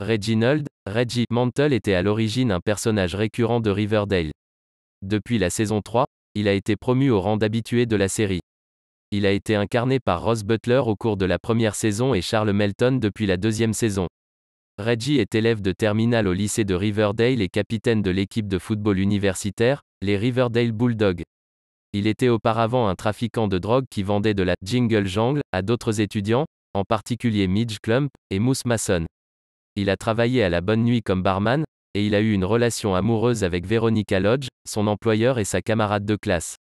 Reginald, Reggie Mantle était à l'origine un personnage récurrent de Riverdale. Depuis la saison 3, il a été promu au rang d'habitué de la série. Il a été incarné par Ross Butler au cours de la première saison et Charles Melton depuis la deuxième saison. Reggie est élève de terminale au lycée de Riverdale et capitaine de l'équipe de football universitaire, les Riverdale Bulldogs. Il était auparavant un trafiquant de drogue qui vendait de la Jingle Jungle à d'autres étudiants, en particulier Midge Clump et Moose Mason. Il a travaillé à la bonne nuit comme barman, et il a eu une relation amoureuse avec Veronica Lodge, son employeur et sa camarade de classe.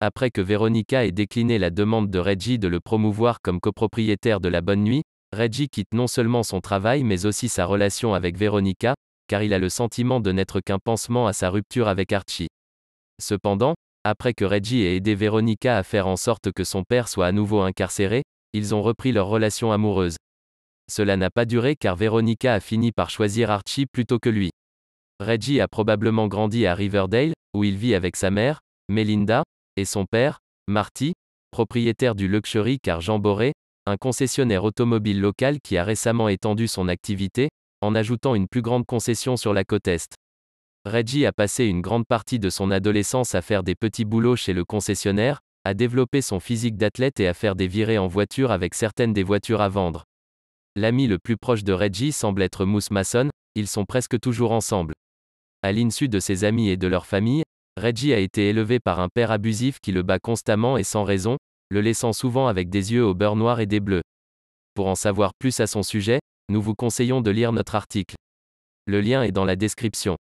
Après que Veronica ait décliné la demande de Reggie de le promouvoir comme copropriétaire de la bonne nuit, Reggie quitte non seulement son travail mais aussi sa relation avec Veronica, car il a le sentiment de n'être qu'un pansement à sa rupture avec Archie. Cependant, après que Reggie ait aidé Veronica à faire en sorte que son père soit à nouveau incarcéré, ils ont repris leur relation amoureuse. Cela n'a pas duré car Veronica a fini par choisir Archie plutôt que lui. Reggie a probablement grandi à Riverdale, où il vit avec sa mère, Melinda, et son père, Marty, propriétaire du Luxury car Jean Boré, un concessionnaire automobile local qui a récemment étendu son activité, en ajoutant une plus grande concession sur la côte Est. Reggie a passé une grande partie de son adolescence à faire des petits boulots chez le concessionnaire, à développer son physique d'athlète et à faire des virées en voiture avec certaines des voitures à vendre. L'ami le plus proche de Reggie semble être Moose Mason, ils sont presque toujours ensemble. À l'insu de ses amis et de leur famille, Reggie a été élevé par un père abusif qui le bat constamment et sans raison, le laissant souvent avec des yeux au beurre noir et des bleus. Pour en savoir plus à son sujet, nous vous conseillons de lire notre article. Le lien est dans la description.